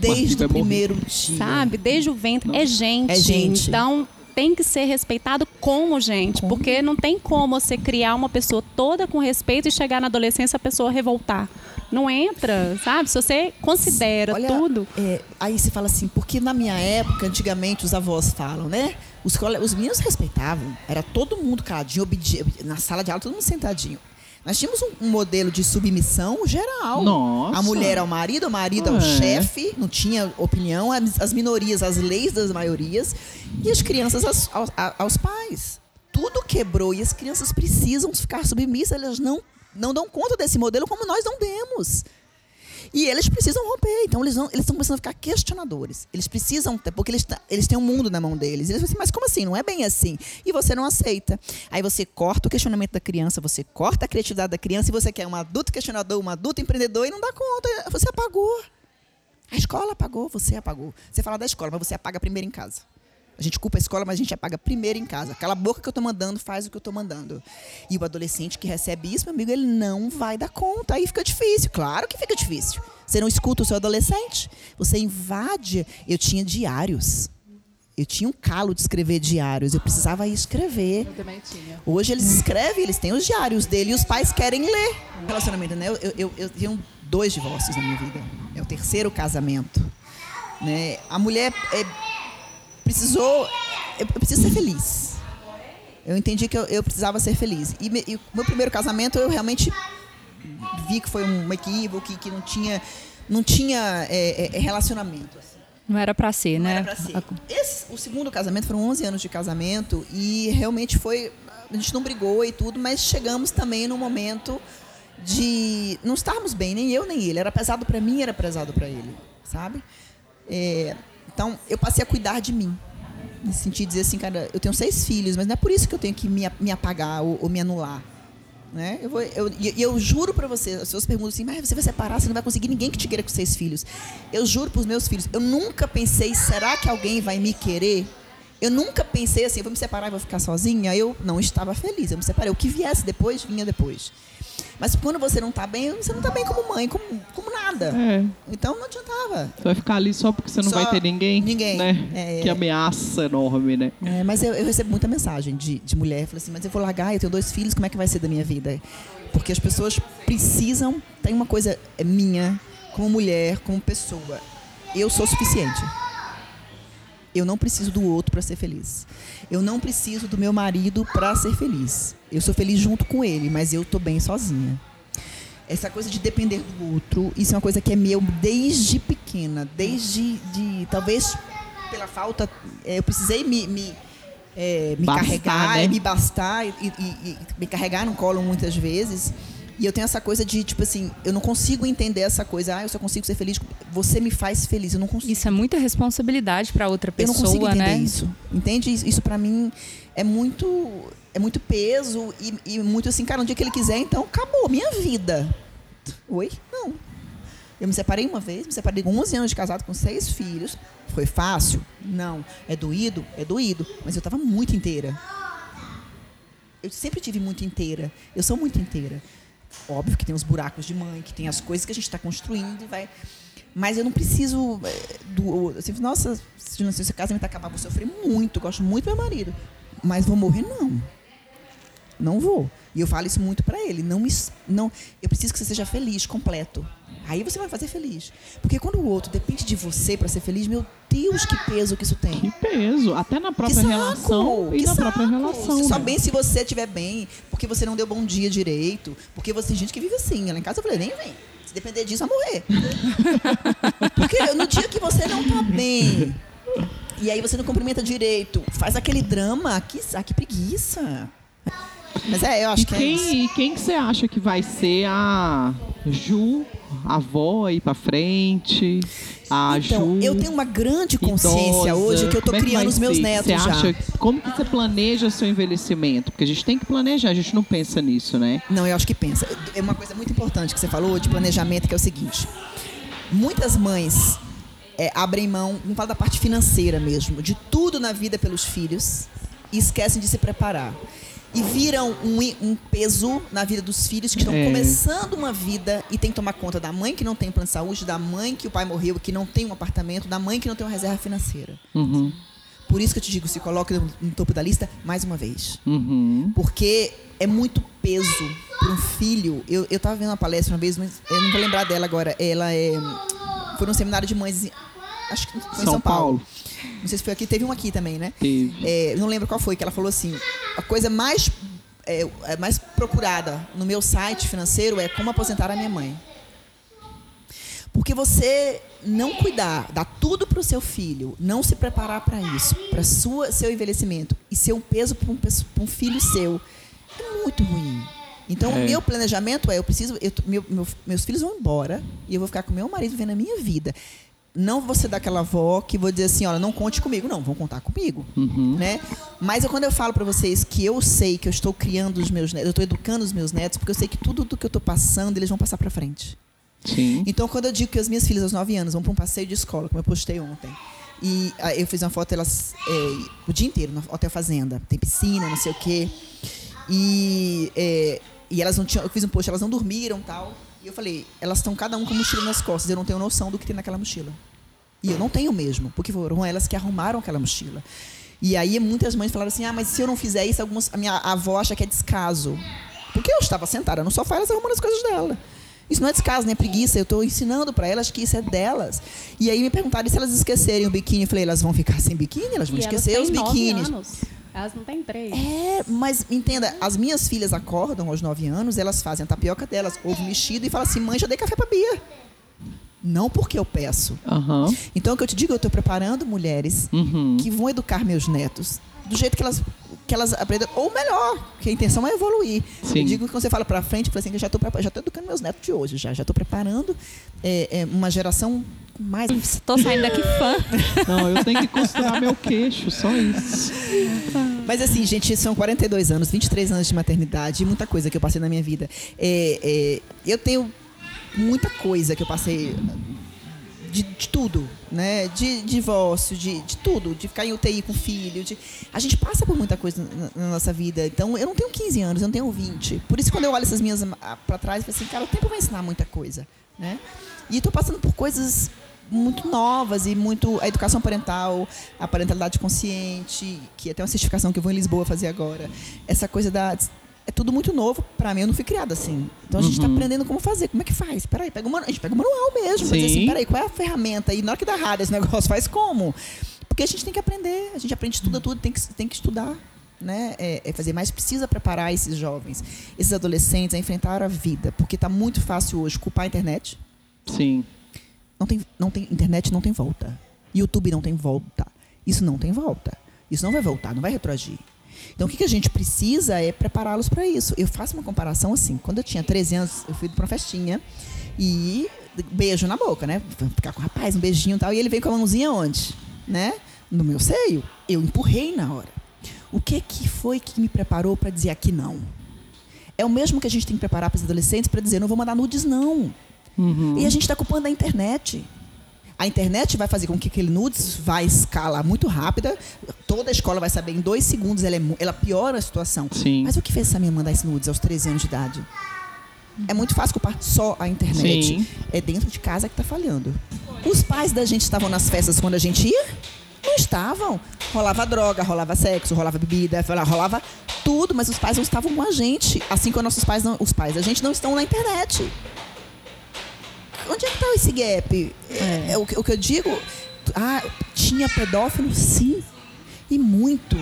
Desde o primeiro dia. Sabe? Desde o ventre, é gente. É gente. Então tem que ser respeitado como gente. Como? Porque não tem como você criar uma pessoa toda com respeito e chegar na adolescência a pessoa revoltar. Não entra, sabe? Se você considera Olha, tudo. é, aí você fala assim, porque na minha época, antigamente, os avós falam, né? Os, os meninos respeitavam. Era todo mundo caladinho, obedi- na sala de aula, todo mundo sentadinho. Nós tínhamos um, um modelo de submissão geral. Nossa. A mulher ao marido, o marido ao É. chefe, não tinha opinião, as, as minorias, as leis das maiorias, e as crianças aos, aos- aos pais. Tudo quebrou e as crianças precisam ficar submissas, elas não, não dão conta desse modelo como nós não demos. E eles precisam romper, então eles eles estão começando a ficar questionadores. Eles precisam, porque eles, eles têm um mundo na mão deles. Eles falam assim, mas como assim? Não é bem assim. E você não aceita. Aí você corta o questionamento da criança, você corta a criatividade da criança e você quer um adulto questionador, um adulto empreendedor e não dá conta. Você apagou. A escola apagou, você apagou. Você fala da escola, mas você apaga primeiro em casa. A gente culpa a escola, mas a gente apaga primeiro em casa. Cala a boca que eu tô mandando, faz o que eu tô mandando. E o adolescente que recebe isso, meu amigo, ele não vai dar conta. Aí fica difícil. Claro que fica difícil. Você não escuta o seu adolescente. Você invade. Eu tinha diários. Eu tinha um calo de escrever diários. Eu precisava escrever. Eu também tinha. Hoje eles escrevem, eles têm os diários dele e os pais querem ler. Relacionamento, né? Eu, eu, eu, eu tenho dois divórcios na minha vida. É o terceiro casamento. Né? A mulher é, precisou. Eu, eu preciso ser feliz. Eu entendi que eu, eu precisava ser feliz. E, me- e meu primeiro casamento eu realmente vi que foi um equívoco, que, que não tinha, não tinha é, é, relacionamento. assim. Não era pra ser, Não né? era pra ser. Esse- o segundo casamento foram 11 anos de casamento e realmente foi. A gente não brigou e tudo, mas chegamos também num momento de não estarmos bem, nem eu nem ele. Era pesado para mim, era pesado para ele, sabe? É, então eu passei a cuidar de mim. Me senti dizer assim, cara, eu tenho seis filhos, mas não é por isso que eu tenho que me, me apagar ou, ou me anular. Né? Eu, vou, eu, eu juro para você, as pessoas perguntam assim, mas você vai separar, você não vai conseguir ninguém que te queira com seis filhos. Eu juro para os meus filhos, eu nunca pensei, será que alguém vai me querer? Eu nunca pensei assim, eu vou me separar e vou ficar sozinha. Eu não estava feliz, eu me separei. O que viesse depois, vinha depois. Mas quando você não está bem, você não está bem como mãe, como, como nada. É. Então não adiantava. Você vai ficar ali só porque você não Só vai ter ninguém. ninguém. Né? É. Que ameaça enorme, né? É, mas eu, eu recebo muita mensagem de, de mulher, fala assim, mas eu vou largar, eu tenho dois filhos, como é que vai ser da minha vida? Porque as pessoas precisam, tem uma coisa é minha, como mulher, como pessoa, eu sou suficiente. Eu não preciso do outro para ser feliz. Eu não preciso do meu marido para ser feliz. Eu sou feliz junto com ele, mas eu tô bem sozinha. Essa coisa de depender do outro, isso é uma coisa que é meu desde pequena, desde de talvez pela falta, eh, eu precisei me, me, eh, me Bastar, carregar, né? me bastar e, e- e me carregar no colo muitas vezes. E eu tenho essa coisa de tipo assim, eu não consigo entender essa coisa. Ah, eu só consigo ser feliz. Você me faz feliz. Eu não consigo. Isso é muita responsabilidade pra outra Eu não consigo pessoa, entender né? isso. Entende? Isso, isso para mim é muito é muito peso e, e muito assim, cara, um dia que ele quiser, então acabou minha vida. Oi? Não. Eu me separei uma vez, me separei com 11 anos de casado com seis filhos. Foi fácil? Não. É doído? É doído. Mas eu estava muito inteira. Eu sempre tive muito inteira. Eu sou muito inteira. Óbvio que tem os buracos de mãe, que tem as coisas que a gente está construindo e vai. Mas eu não preciso eh, do. Assim, nossa, se o seu casamento acabar, vou sofrer muito. Gosto muito do meu marido. Mas vou morrer, não. Não vou. E eu falo isso muito para ele. Não, me não, eu preciso que você seja feliz, completo. Aí você vai fazer feliz. Porque quando o outro depende de você para ser feliz, meu Deus, que peso que isso tem. Que peso. Até na própria saco! relação e na saco! própria relação. Você só bem se você estiver bem, porque você não deu bom dia direito, porque você tem gente que vive assim. Lá em casa eu falei, nem vem. Se depender disso, vai morrer. <laughs> porque no dia que você não tá bem, e aí você não cumprimenta direito, faz aquele drama, que, ah, que preguiça. Mas é, eu acho E que é isso. quem, e quem que você acha que vai ser a Ju, a avó aí pra frente? A Então, Ju. eu tenho uma grande consciência idosa? hoje que eu tô Como é criando os meus ser? netos Você já. acha, como que você planeja seu envelhecimento? Porque a gente tem que planejar, a gente não pensa nisso, né? Não, eu acho que pensa. É uma coisa muito importante que você falou de planejamento, que é o seguinte. Muitas mães é, abrem mão, não falo da parte financeira mesmo, de tudo na vida pelos filhos e esquecem de se preparar. E viram um, um peso na vida dos filhos que estão É. começando uma vida e tem que tomar conta da mãe que não tem plano de saúde, da mãe que o pai morreu, que não tem um apartamento, da mãe que não tem uma reserva financeira. Uhum, Por isso que eu te digo, se coloque no, no topo da lista mais uma vez. uhum. Porque é muito peso para um filho. Eu, eu tava vendo uma palestra uma vez, mas eu não vou lembrar dela agora. Ela é. Foi num seminário de mães. Acho que foi em São, Paulo. Não sei se foi aqui, teve um aqui também, né? É, não lembro qual foi, que ela falou assim: a coisa mais, é, é, mais procurada no meu site financeiro é como aposentar a minha mãe. Porque você não cuidar, dar tudo para o seu filho, não se preparar para isso, para sua seu envelhecimento e ser um peso para um, um filho seu, é muito ruim. Então, o É. meu planejamento é: eu preciso, eu, meu- meu- meus filhos vão embora e eu vou ficar com meu marido vivendo a minha vida. Não vou ser daquela avó que vou dizer assim: olha, não conte comigo. Não, vão contar comigo. Uhum. Né? Mas eu, quando eu falo para vocês que eu sei que eu estou criando os meus netos, eu estou educando os meus netos, porque eu sei que tudo do que eu estou passando, eles vão passar para frente. Sim. Então, quando eu digo que as minhas filhas aos 9 anos vão para um passeio de escola, como eu postei ontem, E ah, eu fiz uma foto elas é, o dia inteiro no Hotel Fazenda. Tem piscina, não sei o quê. E, é, e elas não tinham. Eu fiz um post, elas não dormiram tal. E eu falei, elas estão cada um com mochila nas costas. Eu não tenho noção do que tem naquela mochila. E eu não tenho mesmo, porque foram elas que arrumaram aquela mochila. E aí muitas mães falaram assim: ah, mas se eu não fizer isso, algumas, a minha avó acha que é descaso. Porque eu estava sentada no sofá, elas arrumando as coisas dela. Isso não é descaso, nem é preguiça. Eu estou ensinando para elas que isso é delas. E aí me perguntaram e se elas esquecerem o biquíni. Eu falei, elas vão ficar sem biquíni? Elas vão E elas esquecer os biquínis. anos. Elas não têm três. É, mas entenda, as minhas filhas acordam aos 9 anos, elas fazem a tapioca delas, ovo mexido, e falam assim: mãe, já dei café pra Bia. Não porque eu peço. Aham. Então, o que eu te digo, eu estou preparando mulheres Uhum. que vão educar meus netos do jeito que elas, que elas aprendem, ou melhor, que a intenção é evoluir. Sim. Eu digo que quando você fala para frente, eu falo assim, que eu já estou já tô educando meus netos de hoje, já já estou preparando é, é, uma geração mais Tô saindo daqui fã. <laughs> Não, eu tenho que costurar meu queixo, só isso. Mas assim, gente, são 42 anos, 23 anos de maternidade, e muita coisa que eu passei na minha vida. É, é, eu tenho muita coisa que eu passei de, de tudo, né? De, divórcio, de, de tudo, de ficar em UTI com filho. De... A gente passa por muita coisa na, na nossa vida. Então, eu não tenho 15 anos, eu não tenho 20. Por isso, quando eu olho essas minhas ah, para trás, eu falo assim, cara, o tempo vai ensinar muita coisa, né? E estou passando por coisas muito novas e muito a educação parental, a parentalidade consciente, que é até uma certificação que eu vou em Lisboa fazer agora. Essa coisa da é tudo muito novo para mim, eu não fui criada assim. Então a gente está Uhum. aprendendo como fazer, como é que faz? Peraí, pega o manu- a gente pega o manual mesmo, Sim. assim, peraí, qual é a ferramenta? E na hora que dá errado esse negócio, <laughs> faz como? Porque a gente tem que aprender, a gente aprende tudo, tudo, tem que, tem que estudar. Né? É, é fazer, mas precisa preparar esses jovens, esses adolescentes a enfrentar a vida, porque está muito fácil hoje culpar a internet, Sim. não tem, não tem internet não tem volta. YouTube não tem volta. Isso não tem volta. Isso não vai voltar, não vai retroagir. Então o que, que a gente precisa é prepará-los para isso. Eu faço uma comparação assim. Quando eu tinha 13 anos, eu fui para uma festinha e beijo na boca, né? Ficar com o rapaz, um beijinho e tal. E ele veio com a mãozinha onde? Né? No meu seio. Eu empurrei na hora. O que, que foi que me preparou para dizer aqui não? É o mesmo que a gente tem que preparar para os adolescentes para dizer não vou mandar nudes, não. Uhum. E a gente está culpando a internet. A internet vai fazer com que aquele nudes vai escalar muito rápida. Toda a escola vai saber em dois segundos. Ela, é ela piora a situação. Sim. Mas o que fez essa minha mandar esse nudes aos 13 anos de idade? É muito fácil culpar só a internet. Sim. É dentro de casa que está falhando. Os pais da gente estavam nas festas quando a gente ia? Não estavam. Rolava droga, rolava sexo, rolava bebida, rolava tudo, mas os pais não estavam com a gente. Assim como nossos pais não, os pais da gente não estão na internet. Onde é que está esse gap? É, é o, que- o que eu digo. Ah, tinha pedófilo? Sim. E muito.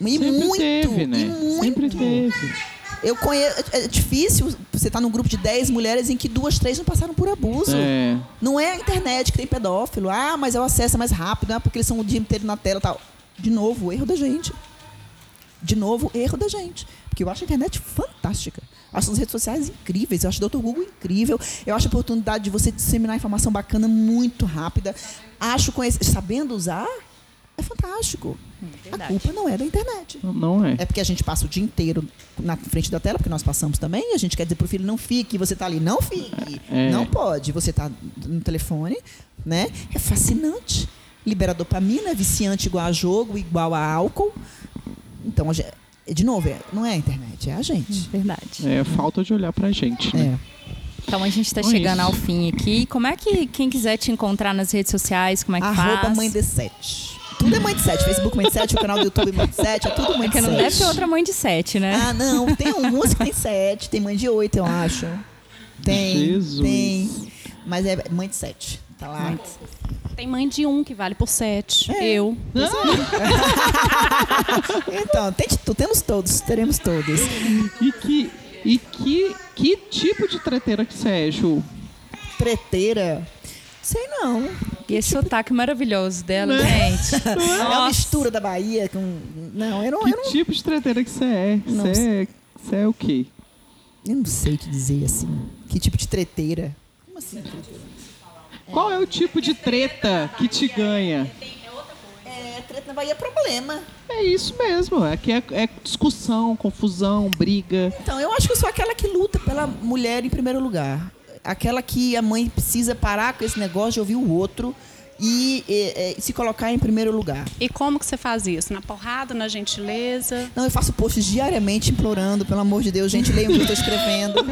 E Sempre muito. teve, né? E muito. Sempre teve. Eu conheço. É difícil você estar num grupo de 10 mulheres em que duas, três não passaram por abuso. É. Não é a internet que tem pedófilo. Ah, mas é o acesso é mais rápido, ah, porque eles são o dia inteiro na tela tal. De novo, erro da gente. De novo, erro da gente. Porque eu acho a internet fantástica. Acho as redes sociais incríveis. Eu acho o Dr. Google incrível. Eu acho a oportunidade de você disseminar informação bacana muito rápida. Acho conhecer, sabendo usar, é fantástico. a culpa não é da internet. Não é. É porque a gente passa o dia inteiro na frente da tela, porque nós passamos também, e a gente quer dizer pro filho, não fique, você tá ali, não fique. É. Não pode. Você tá no telefone, né? É fascinante. Libera dopamina, é viciante igual a jogo, igual a álcool. Então, a gente- de novo, é- não é a internet, é a gente. Verdade. É falta de olhar pra gente, né? É. Então a gente está Então é chegando isso. ao fim aqui. Como é que quem quiser te encontrar nas redes sociais, como é que Arroba faz? mãe de sete. Tudo é mãe de sete. Facebook mãe de sete, o canal do YouTube mãe de sete, é tudo mãe de Porque não sete. deve ter outra mãe de sete, né? Ah, não. Tem algumas que tem sete, tem mãe de oito, eu acho. Tem. Jesus. Tem. Mas é mãe de sete. Tá lá. Tem mãe de um que vale por sete. É. Eu. <laughs> <laughs> Então, tem. Temos todos, teremos todos. E que. E que, que tipo de treteira que você é, Ju? Treteira. Sei não. E esse sotaque maravilhoso dela, Né? gente. <laughs> É uma Nossa. mistura da Bahia com. Não, eu não, Que eu não, tipo de treteira que você é? Não Você é, você é o quê? eu não sei te dizer assim. Que tipo de treteira? Como assim? Qual é o tipo de treta que te ganha? É, treta na Bahia é problema. É isso mesmo. Aqui é, é discussão, confusão, briga. Então, eu acho que eu sou aquela que luta pela mulher em primeiro lugar. Aquela que a mãe precisa parar com esse negócio de ouvir o outro e, e, e se colocar em primeiro lugar. E como que você faz isso? Na porrada, na gentileza? Não, eu faço posts diariamente implorando, pelo amor de Deus, gente, leiam o que eu estou escrevendo.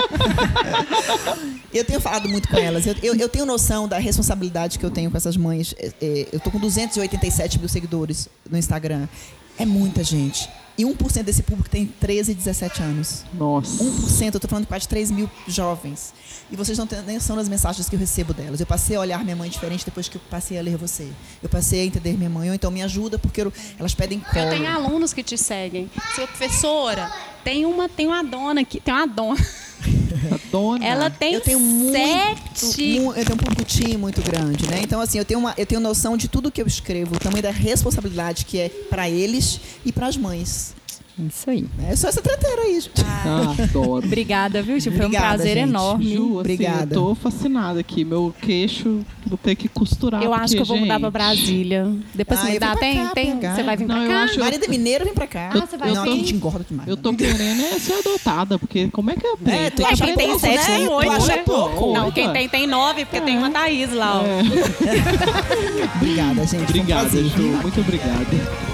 <laughs> eu tenho falado muito com elas. Eu, eu, eu tenho noção da responsabilidade que eu tenho com essas mães. É, é, eu tô com 287 mil seguidores no Instagram. É muita gente. E 1% desse público tem 13 e 17 anos. Nossa. 1%, eu tô falando de quase 3 mil jovens. E vocês não têm noção das mensagens que eu recebo delas. Eu passei a olhar minha mãe diferente depois que eu passei a ler você. Eu passei a entender minha mãe. Ou então me ajuda porque eu- elas pedem colo. Eu tenho alunos que te seguem. Sua professora, tem uma, tem uma dona aqui, tem uma dona. <laughs> Dona. Ela tem eu tenho muito, sete. mu- eu tenho um público muito grande, né? Então assim, eu tenho uma, eu tenho noção de tudo que eu escrevo, o tamanho da responsabilidade que é para eles e para as mães. Isso aí. É só essa treteira aí. gente. Ah, adoro. Obrigada, viu, Gil? Foi um Obrigada, prazer gente. enorme. Ju, assim, Obrigada. eu tô fascinada aqui. Meu queixo, vou ter que costurar. Eu acho que eu vou porque, mudar pra Brasília. Depois Ah, você me eu dá. Tem? cá, tem? Você vai vir Não, pra eu cá? acho- Marida Mineiro vem pra cá. Ah, você vai não, vir? a gente engorda demais. Eu tô querendo é ser adotada, porque como é que é? É, tu acha Quem tem pouco, sete né? tem Tu oito, acha pouco? Não, quem tem tem nove, porque tem uma Thaís lá, ó. É. <laughs> Obrigada, gente. Obrigada. Ju. Muito obrigada.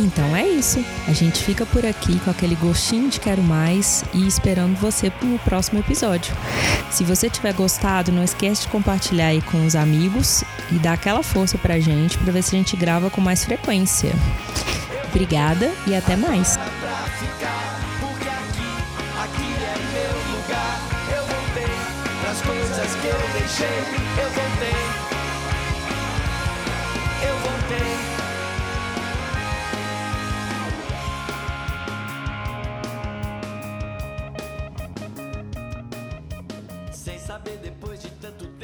Então é isso. A gente fica por aqui com aquele gostinho de quero mais e esperando você pro próximo episódio. Se você tiver gostado, não esquece de compartilhar aí com os amigos e dar aquela força pra gente pra ver se a gente grava com mais frequência. Obrigada e até mais. pra ficar, Depois de tanto tempo.